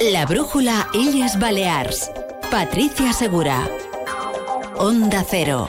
La brújula Illes Balears. Patricia Segura. Onda Cero.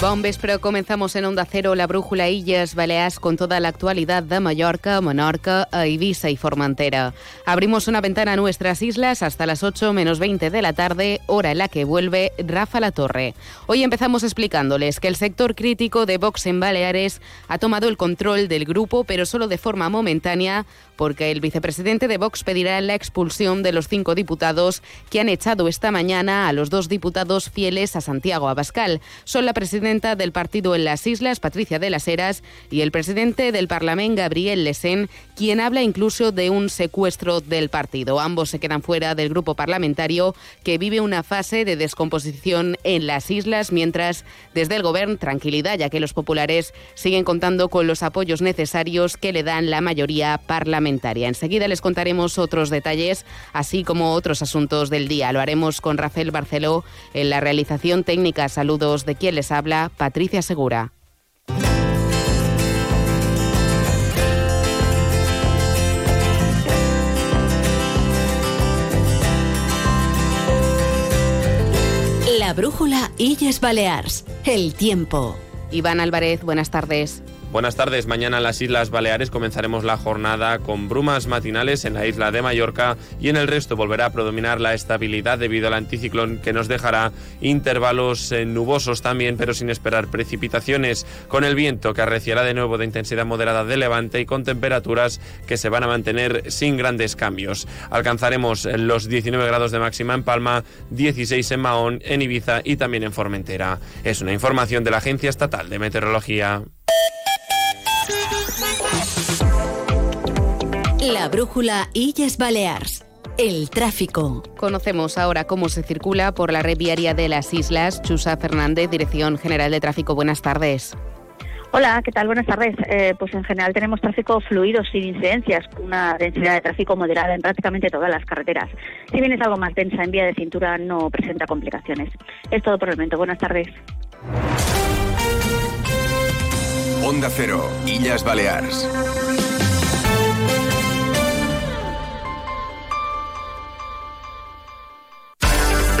Bon vespre, comenzamos en Onda Cero, la brújula Illes Baleares con toda la actualidad de Mallorca, Menorca, Ibiza y Formentera. Abrimos una ventana a nuestras islas hasta las 8 menos 20 de la tarde, hora en la que vuelve Rafa La Torre. Hoy empezamos explicándoles que el sector crítico de Vox en Baleares ha tomado el control del grupo, pero solo de forma momentánea, porque el vicepresidente de Vox pedirá la expulsión de los cinco diputados que han echado esta mañana a los dos diputados fieles a Santiago Abascal. Son la presidenta del partido en las islas, Patricia de las Heras, y el presidente del Parlamento, Gabriel Lesen, quien habla incluso de un secuestro del partido. Ambos se quedan fuera del grupo parlamentario que vive una fase de descomposición en las islas, mientras desde el gobierno tranquilidad, ya que los populares siguen contando con los apoyos necesarios que le dan la mayoría parlamentaria. Enseguida les contaremos otros detalles, así como otros asuntos del día. Lo haremos con Rafael Barceló en la realización técnica. Saludos de quien les habla Patricia Segura. La brújula Illes Balears. El tiempo. Iván Álvarez, buenas tardes. Buenas tardes. Mañana en las Islas Baleares comenzaremos la jornada con brumas matinales en la isla de Mallorca y en el resto volverá a predominar la estabilidad debido al anticiclón que nos dejará intervalos eh, nubosos también, pero sin esperar precipitaciones, con el viento que arreciará de nuevo de intensidad moderada de levante y con temperaturas que se van a mantener sin grandes cambios. Alcanzaremos los 19 grados de máxima en Palma, 16 en Mahón, en Ibiza y también en Formentera. Es una información de la Agencia Estatal de Meteorología. La brújula Illes Balears. El tráfico. Conocemos ahora cómo se circula por la red viaria de las islas. Chusa Fernández, Dirección General de Tráfico. Buenas tardes. Hola, ¿qué tal? Buenas tardes. Eh, pues en general tenemos tráfico fluido sin incidencias, una densidad de tráfico moderada en prácticamente todas las carreteras. Si bien es algo más densa en vía de cintura, no presenta complicaciones. Es todo por el momento. Buenas tardes. Onda Cero, Illas Balears.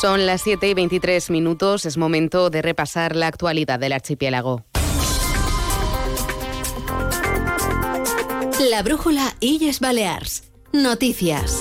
Son las 7 y 23 minutos. Es momento de repasar la actualidad del archipiélago. La brújula Illes Balears. Noticias.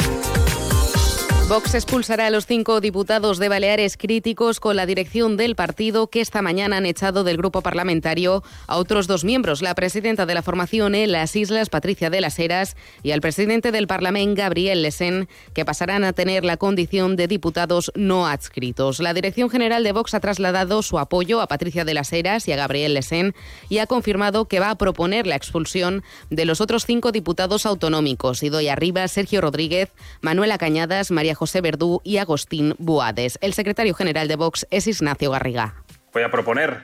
Vox expulsará a los cinco diputados de Baleares críticos con la dirección del partido que esta mañana han echado del grupo parlamentario a otros dos miembros, la presidenta de la formación en las Islas, Patricia de las Heras, y al presidente del Parlamento, Gabriel Lesen, que pasarán a tener la condición de diputados no adscritos. La Dirección General de Vox ha trasladado su apoyo a Patricia de las Heras y a Gabriel Lesen y ha confirmado que va a proponer la expulsión de los otros cinco diputados autonómicos, Idoia Rivas, Sergio Rodríguez, Manuela Cañadas, María José Verdú y Agustín Buades. El secretario general de Vox es Ignacio Garriga. Voy a proponer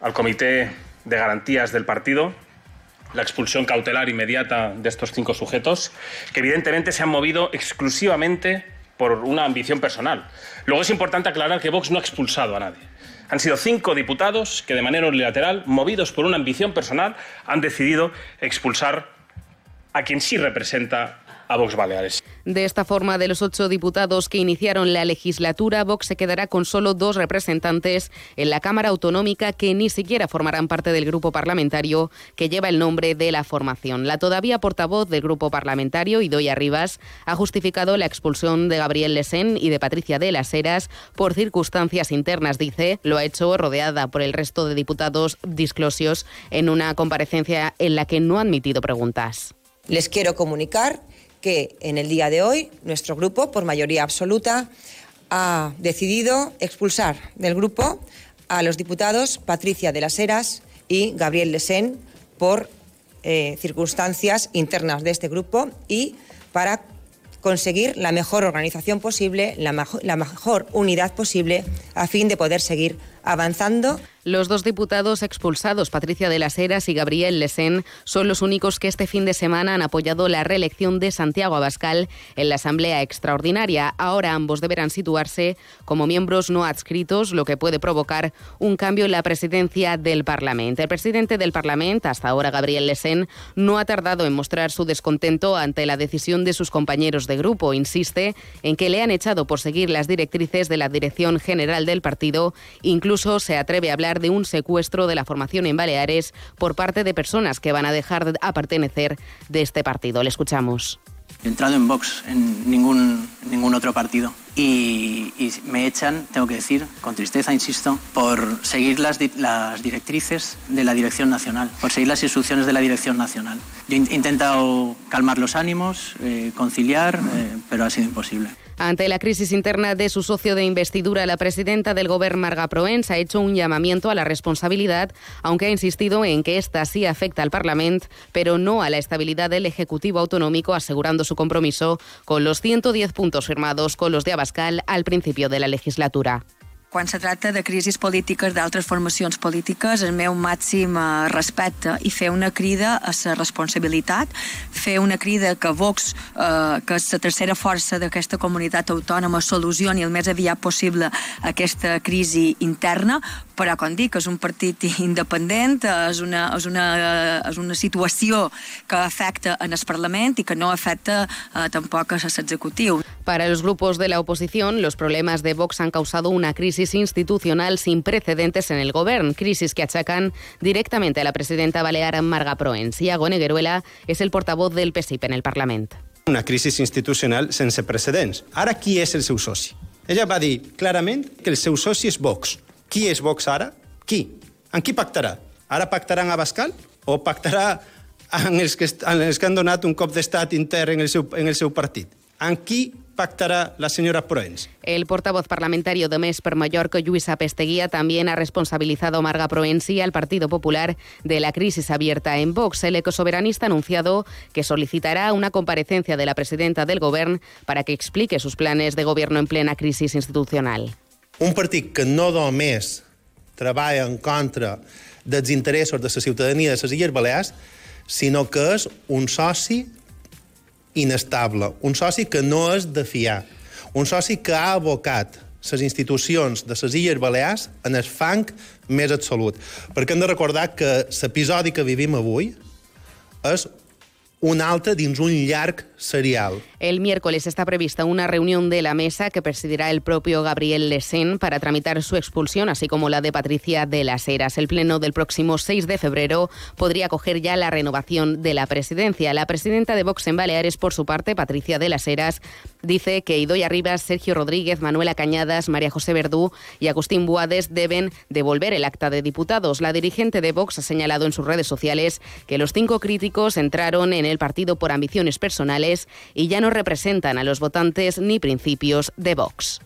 al Comité de Garantías del partido la expulsión cautelar inmediata de estos cinco sujetos, que evidentemente se han movido exclusivamente por una ambición personal. Luego es importante aclarar que Vox no ha expulsado a nadie. Han sido cinco diputados que de manera unilateral, movidos por una ambición personal, han decidido expulsar a quien sí representa a Vox Baleares. De esta forma, de los ocho diputados que iniciaron la legislatura, Vox se quedará con solo dos representantes en la Cámara Autonómica que ni siquiera formarán parte del grupo parlamentario que lleva el nombre de la formación. La todavía portavoz del grupo parlamentario, Idoia Rivas, ha justificado la expulsión de Gabriel Lesen y de Patricia de las Heras por circunstancias internas, dice. Lo ha hecho rodeada por el resto de diputados disclosios en una comparecencia en la que no ha admitido preguntas. Les quiero comunicar que en el día de hoy nuestro grupo, por mayoría absoluta, ha decidido expulsar del grupo a los diputados Patricia de las Heras y Gabriel Lesén por eh, circunstancias internas de este grupo y para conseguir la mejor organización posible, la la mejor unidad posible, a fin de poder seguir avanzando los dos diputados expulsados, Patricia de las Heras y Gabriel Lesén, son los únicos que este fin de semana han apoyado la reelección de Santiago Abascal en la Asamblea Extraordinaria. Ahora ambos deberán situarse como miembros no adscritos, lo que puede provocar un cambio en la presidencia del Parlamento. El presidente del Parlamento, hasta ahora Gabriel Lesén, no ha tardado en mostrar su descontento ante la decisión de sus compañeros de grupo. Insiste en que le han echado por seguir las directrices de la Dirección General del partido. Incluso se atreve a hablar de un secuestro de la formación en Baleares por parte de personas que van a dejar a pertenecer de este partido. Le escuchamos. He entrado en Vox, en ningún, ningún otro partido. Y, me echan, tengo que decir, con tristeza, insisto, por seguir las, las directrices de la Dirección Nacional, por seguir las instrucciones de la Dirección Nacional. Yo he intentado calmar los ánimos, eh, conciliar, eh, pero ha sido imposible. Ante la crisis interna de su socio de investidura, la presidenta del Gobierno, Marga Proens, ha hecho un llamamiento a la responsabilidad, aunque ha insistido en que esta sí afecta al Parlamento, pero no a la estabilidad del Ejecutivo Autonómico, asegurando su compromiso con los 110 puntos firmados con los de Abascal al principio de la legislatura. Quan se tracta de crisis polítiques d'altres formacions polítiques, el meu màxim eh, respecte i fer una crida a la responsabilitat, fer una crida que Vox, eh, que és la tercera força d'aquesta comunitat autònoma, solucioni el més aviat possible aquesta crisi interna, però, com dic, és un partit independent, és una, és una, és una situació que afecta en el Parlament i que no afecta eh, tampoc a l'executiu. Para los grupos de la oposición, los problemas de Vox han causado una crisis institucional sin precedentes en el gobierno, crisis que achacan directamente a la presidenta balear Marga Proens. Iago Negueruela es el portavoz del PSIP en el Parlamento. Una crisis institucional sense precedents. Ara, qui és el seu soci? Ella va dir clarament que el seu soci és Vox. Qui és Vox ara? Qui? En qui pactarà? Ara pactarà amb Abascal? O pactarà en els que, que han donat un cop d'estat intern en el seu, en el seu partit? En qui pactará la señora Proens. El portavoz parlamentario de MES per Mallorca, Lluís Apesteguía, también ha responsabilizado a Marga Proens y al Partido Popular de la crisis abierta en Vox. El ecosoberanista ha anunciado que solicitará una comparecencia de la presidenta del Gobierno para que explique sus planes de gobierno en plena crisis institucional. Un partit que no només treballa en contra dels interessos de la ciutadania de les Illes Balears, sinó que és un soci inestable, un soci que no és de fiar, un soci que ha abocat les institucions de les Illes Balears en el fang més absolut. Perquè hem de recordar que l'episodi que vivim avui és un altre dins un llarg serial. El miércoles está prevista una reunión de la mesa que presidirá el propio Gabriel Lesén para tramitar su expulsión, así como la de Patricia de las Heras. El pleno del próximo 6 de febrero podría acoger ya la renovación de la presidencia. La presidenta de Vox en Baleares, por su parte, Patricia de las Heras, dice que Idoia Rivas, Sergio Rodríguez, Manuela Cañadas, María José Verdú y Agustín Buades deben devolver el acta de diputados. La dirigente de Vox ha señalado en sus redes sociales que los cinco críticos entraron en el partido por ambiciones personales y ya no representan a los votantes ni principios de Vox.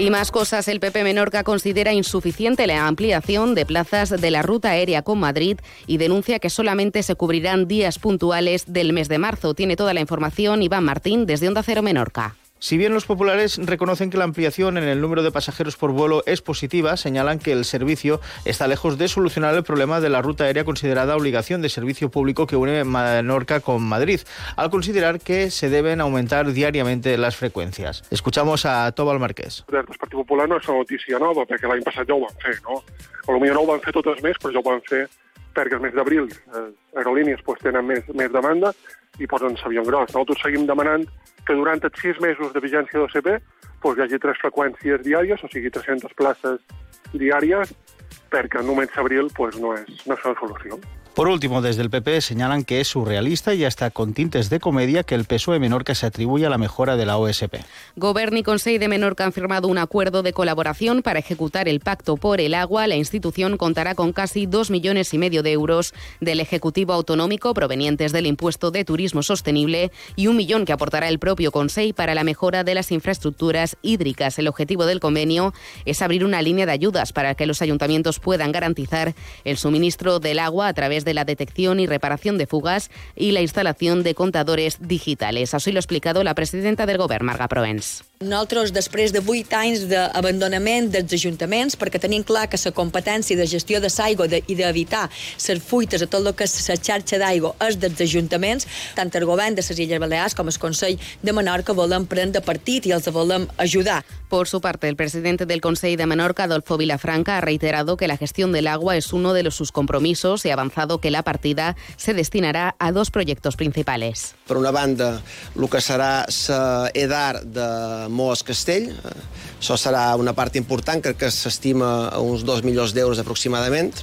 Y más cosas, el PP Menorca considera insuficiente la ampliación de plazas de la ruta aérea con Madrid y denuncia que solamente se cubrirán días puntuales del mes de marzo. Tiene toda la información Iván Martín desde Onda Cero Menorca. Si bien los populares reconocen que la ampliación en el número de pasajeros por vuelo es positiva, señalan que el servicio está lejos de solucionar el problema de la ruta aérea considerada obligación de servicio público que une Menorca con Madrid, al considerar que se deben aumentar diariamente las freqüències. Escuchamos a Tobal Marquès. El Partit Popular no és una notícia nova, perquè l'any passat ja ho van fer, no? Potser no ho van fer totes més, però ja ho van fer perquè el mes d'abril les eh, aerolínies pues, tenen més, més demanda i posen l'avió gros. Nosaltres seguim demanant que durant els sis mesos de vigència d'OCP pues, hi hagi tres freqüències diàries, o sigui, 300 places diàries, perquè només abril pues, no, és, no és una solució. Por último, desde el PP señalan que es surrealista y hasta con tintes de comedia que el PSOE Menorca se atribuye a la mejora de la OSP. Gobierno y Consejo de Menorca han firmado un acuerdo de colaboración para ejecutar el Pacto por el Agua. La institución contará con casi dos millones y medio de euros del Ejecutivo Autonómico provenientes del impuesto de turismo sostenible y un millón que aportará el propio Consejo para la mejora de las infraestructuras hídricas. El objetivo del convenio es abrir una línea de ayudas para que los ayuntamientos puedan garantizar el suministro del agua a través de la detección y reparación de fugas y la instalación de contadores digitales. Así lo ha explicado la presidenta del Govern, Marga Proens. Nosaltres, després de 8 anys d'abandonament dels ajuntaments, perquè tenim clar que la competència de gestió de l'aigua i d'evitar les fuites a tot el que és la xarxa d'aigua és dels ajuntaments, tant el govern de les Illes Balears com el Consell de Menorca volem prendre partit i els volem ayudar. Por su parte, el presidente del Consejo de Menorca, Adolfo Vilafranca, ha reiterado que la gestión del agua es uno de sus compromisos y ha avanzado que la partida se destinarà a dos projectes principals. Per una banda, el que serà l'EDAR de Mos Castell, això serà una part important, crec que s'estima a uns 2 milions d'euros aproximadament,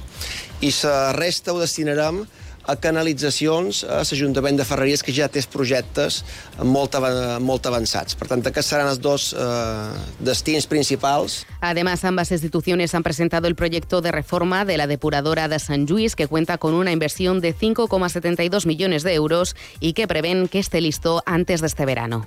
i la resta ho destinarem a canalitzacions a l'Ajuntament de Ferreries, que ja té projectes molt, molt avançats. Per tant, aquests seran els dos eh, destins principals. Además, ambas instituciones han presentado el proyecto de reforma de la depuradora de San Lluís, que cuenta con una inversión de 5,72 millones de euros y que prevén que esté listo antes de este verano.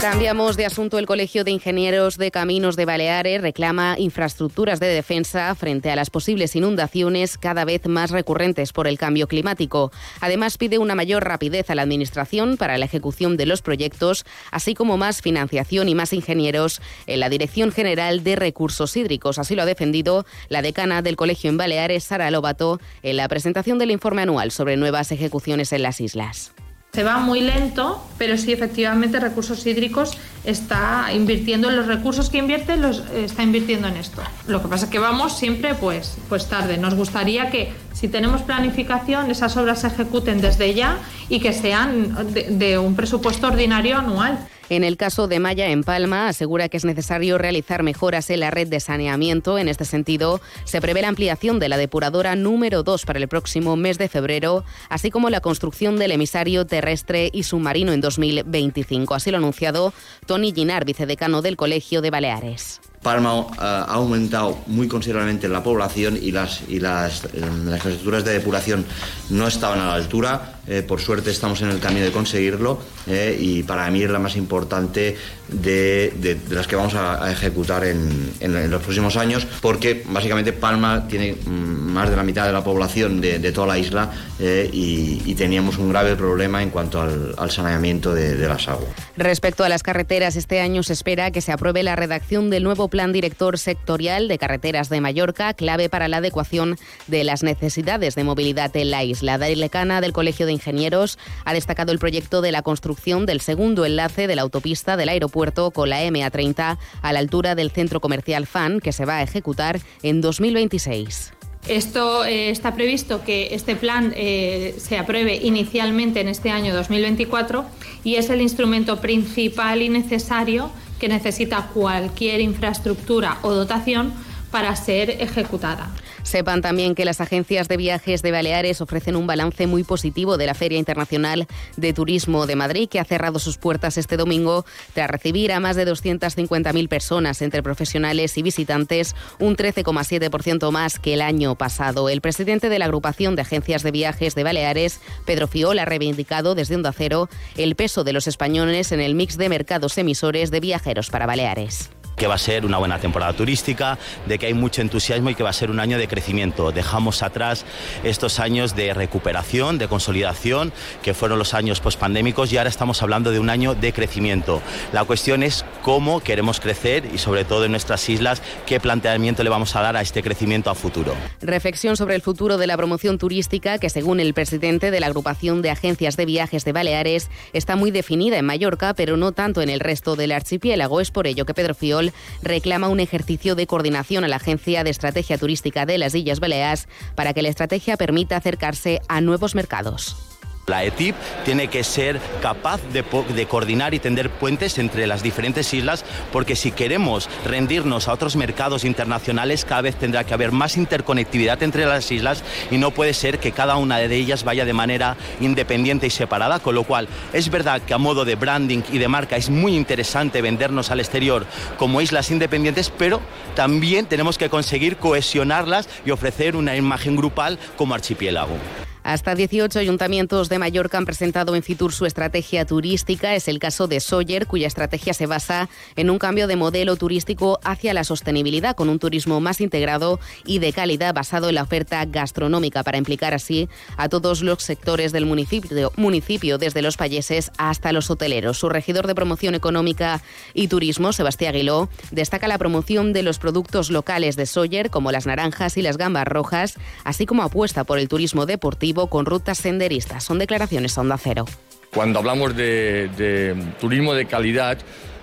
Cambiamos de asunto. El Colegio de Ingenieros de Caminos de Baleares reclama infraestructuras de defensa frente a las posibles inundaciones cada vez más recurrentes por el cambio climático. Además, pide una mayor rapidez a la Administración para la ejecución de los proyectos, así como más financiación y más ingenieros en la Dirección General de Recursos Hídricos. Así lo ha defendido la decana del Colegio en Baleares, Sara Lobato, en la presentación del informe anual sobre nuevas ejecuciones en las islas. Se va muy lento, pero sí efectivamente recursos hídricos está invirtiendo en los recursos que invierte, los está invirtiendo en esto. Lo que pasa es que vamos siempre pues, pues tarde. Nos gustaría que si tenemos planificación esas obras se ejecuten desde ya y que sean de, un presupuesto ordinario anual. En el caso de Maya en Palma, asegura que es necesario realizar mejoras en la red de saneamiento. En este sentido, se prevé la ampliación de la depuradora número 2 para el próximo mes de febrero, así como la construcción del emisario terrestre y submarino en 2025. Así lo ha anunciado Tony Ginar, vicedecano del Colegio de Baleares. Palma uh, ha aumentado muy considerablemente la población y las, y las, eh, las infraestructuras de depuración no estaban a la altura. Eh, por suerte estamos en el camino de conseguirlo eh, y para mí es la más importante de, las que vamos a, ejecutar en, en, en, los próximos años porque básicamente Palma tiene mm, más de la mitad de la población de, de toda la isla eh, y, teníamos un grave problema en cuanto al, saneamiento de, las aguas. Respecto a las carreteras, este año se espera que se apruebe la redacción del nuevo Plan Director Sectorial de Carreteras de Mallorca, clave para la adecuación de las necesidades de movilidad en la isla. Darile del Colegio de Ingenieros ha destacado el proyecto de la construcción del segundo enlace de la autopista del aeropuerto con la MA30 a la altura del centro comercial FAN, que se va a ejecutar en 2026. Esto eh, está previsto que este plan eh, se apruebe inicialmente en este año 2024 y es el instrumento principal y necesario que necesita cualquier infraestructura o dotación para ser ejecutada. Sepan también que las agencias de viajes de Baleares ofrecen un balance muy positivo de la Feria Internacional de Turismo de Madrid, que ha cerrado sus puertas este domingo tras recibir a más de 250.000 personas entre profesionales y visitantes, un 13,7% más que el año pasado. El presidente de la agrupación de agencias de viajes de Baleares, Pedro Fiol, ha reivindicado desde Onda Cero el peso de los españoles en el mix de mercados emisores de viajeros para Baleares que va a ser una buena temporada turística, de que hay mucho entusiasmo y que va a ser un año de crecimiento. Dejamos atrás estos años de recuperación, de consolidación, que fueron los años pospandémicos y ahora estamos hablando de un año de crecimiento. La cuestión es cómo queremos crecer y sobre todo en nuestras islas, qué planteamiento le vamos a dar a este crecimiento a futuro. Reflexión sobre el futuro de la promoción turística que según el presidente de la agrupación de agencias de viajes de Baleares está muy definida en Mallorca, pero no tanto en el resto del archipiélago. Es por ello que Pedro Fiol reclama un ejercicio de coordinación a la Agencia de Estrategia Turística de las Islas Baleares para que la estrategia permita acercarse a nuevos mercados. La ETIP tiene que ser capaz de, coordinar y tender puentes entre las diferentes islas, porque si queremos rendirnos a otros mercados internacionales, cada vez tendrá que haber más interconectividad entre las islas y no puede ser que cada una de ellas vaya de manera independiente y separada, con lo cual es verdad que a modo de branding y de marca es muy interesante vendernos al exterior como islas independientes, pero también tenemos que conseguir cohesionarlas y ofrecer una imagen grupal como archipiélago. Hasta 18 ayuntamientos de Mallorca han presentado en Fitur su estrategia turística. Es el caso de Sawyer, cuya estrategia se basa en un cambio de modelo turístico hacia la sostenibilidad, con un turismo más integrado y de calidad basado en la oferta gastronómica, para implicar así a todos los sectores del municipio, municipio desde los payeses hasta los hoteleros. Su regidor de promoción económica y turismo, Sebastián Aguiló, destaca la promoción de los productos locales de Sawyer, como las naranjas y las gambas rojas, así como apuesta por el turismo deportivo con rutas senderistas. Son declaraciones a Onda Cero. Cuando hablamos de, de turismo de calidad,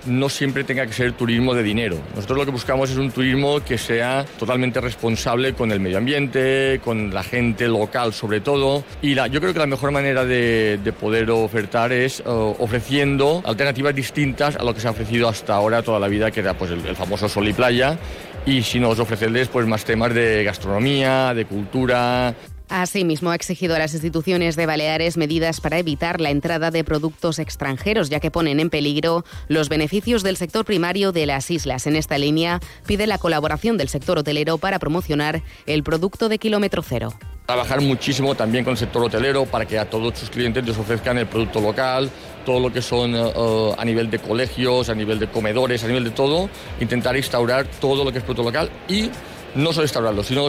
no siempre tenga que ser turismo de dinero. Nosotros lo que buscamos es un turismo que sea totalmente responsable con el medio ambiente, con la gente local sobre todo. Y la, yo creo que la mejor manera de, de poder ofertar es uh, ofreciendo alternativas distintas a lo que se ha ofrecido hasta ahora toda la vida, que era pues, el, el famoso sol y playa. Y si nos ofrecerles pues, más temas de gastronomía, de cultura, Asimismo, ha exigido a las instituciones de Baleares medidas para evitar la entrada de productos extranjeros, ya que ponen en peligro los beneficios del sector primario de las islas. En esta línea, pide la colaboración del sector hotelero para promocionar el producto de kilómetro cero. Trabajar muchísimo también con el sector hotelero para que a todos sus clientes les ofrezcan el producto local, todo lo que son uh, a nivel de colegios, a nivel de comedores, a nivel de todo, intentar instaurar todo lo que es producto local y no solo instaurarlo, sino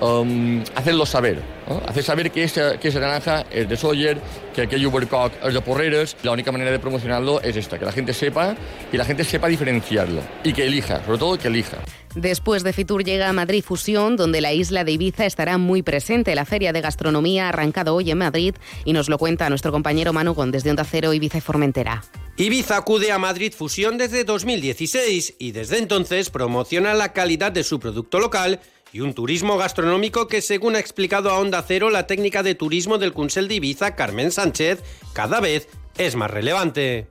um, hacerlo saber. ¿No? Hacer saber que esa, que esa naranja es de Sawyer, que aquell Ubercock es de Porreres. La única manera de promocionarlo es esta, que la gente sepa y la gente sepa diferenciarlo y que elija, sobre todo que elija. Después de Fitur llega a Madrid Fusión, donde la isla de Ibiza estará muy presente. La feria de gastronomía ha arrancado hoy en Madrid y nos lo cuenta nuestro compañero Manu Gon desde Onda Cero, Ibiza y Formentera. Ibiza acude a Madrid Fusión desde 2016 y desde entonces promociona la calidad de su producto local y un turismo gastronómico que, según ha explicado a Onda La técnica de turismo del Consell de Ibiza, Carmen Sánchez, cada vez es más relevante.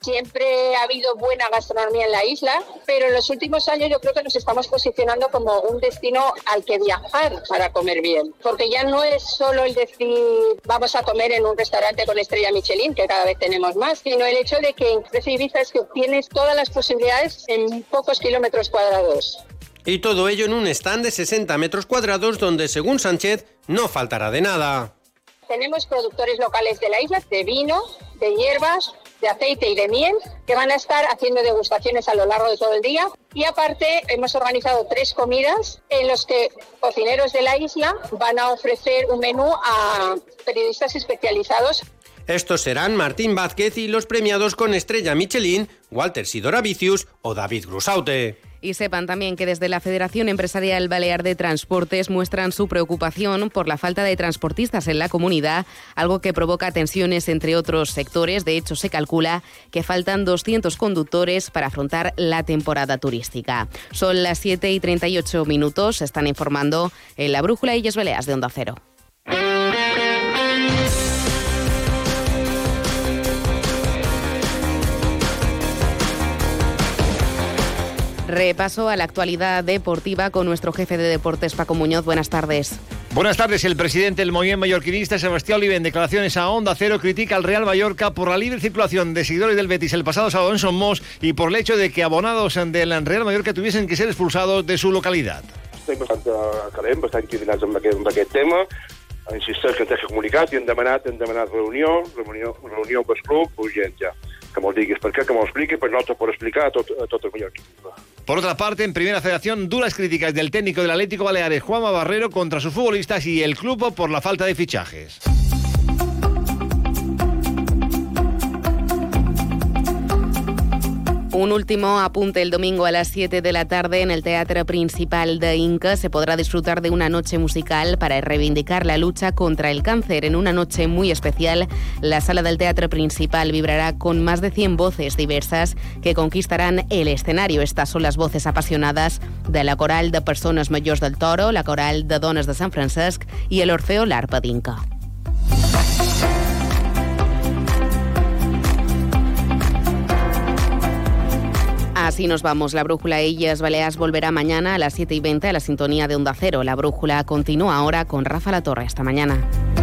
Siempre ha habido buena gastronomía en la isla, pero en los últimos años yo creo que nos estamos posicionando como un destino al que viajar para comer bien. Porque ya no es solo el decir vamos a comer en un restaurante con estrella Michelin, que cada vez tenemos más, sino el hecho de que en Precio Ibiza es que tienes todas las posibilidades en pocos kilómetros cuadrados. Y todo ello en un stand de 60 metros cuadrados donde, según Sánchez, no faltará de nada. Tenemos productores locales de la isla de vino, de hierbas, de aceite y de miel que van a estar haciendo degustaciones a lo largo de todo el día. Y aparte hemos organizado tres comidas en los que cocineros de la isla van a ofrecer un menú a periodistas especializados. Estos serán Martín Vázquez y los premiados con estrella Michelin, Walter Sidora Vicius o David Grusaute. Y sepan también que desde la Federación Empresarial Balear de Transportes muestran su preocupación por la falta de transportistas en la comunidad, algo que provoca tensiones entre otros sectores. De hecho, se calcula que faltan 200 conductores para afrontar la temporada turística. Son las 7 y 38 minutos. Están informando en la Brújula Illes Baleas de Onda Cero. Repaso a la actualidad deportiva con nuestro jefe de deportes, Paco Muñoz. Buenas tardes. Buenas tardes. El presidente del movimiento mallorquinista, Sebastián Olive, en declaraciones a Onda Cero, critica al Real Mallorca por la libre circulación de seguidores del Betis el pasado sábado en Somos y por el hecho de que abonados del Real Mallorca tuviesen que ser expulsados de su localidad. Estic bastant calent, bastant indignats amb aquest, amb aquest tema. Insisteix que ens deixa comunicat i hem demanat, hem demanat reunió, reunió, reunió amb el club, urgent ja. Que me'l diguis per què, que me'l expliqui, per nosaltres per explicar a tot, a tot el mallorquí. Por otra parte, en Primera Federación, duras críticas del técnico del Atlético Baleares, Juanma Barrero, contra sus futbolistas y el club por la falta de fichajes. Un último apunte el domingo a las 7 de la tarde en el Teatro Principal de Inca se podrá disfrutar de una noche musical para reivindicar la lucha contra el cáncer. En una noche muy especial, la sala del Teatro Principal vibrará con más de 100 voces diversas que conquistarán el escenario. Estas son las voces apasionadas de la Coral de Personas Mayores del Toro, la Coral de Dones de San Francesc y el Orfeo L'Arpa d'Inca. Así nos vamos. La brújula Illes Baleares volverá mañana a las 7 y 20 a la sintonía de Onda Cero. La brújula continúa ahora con Rafa La Torre. Hasta mañana.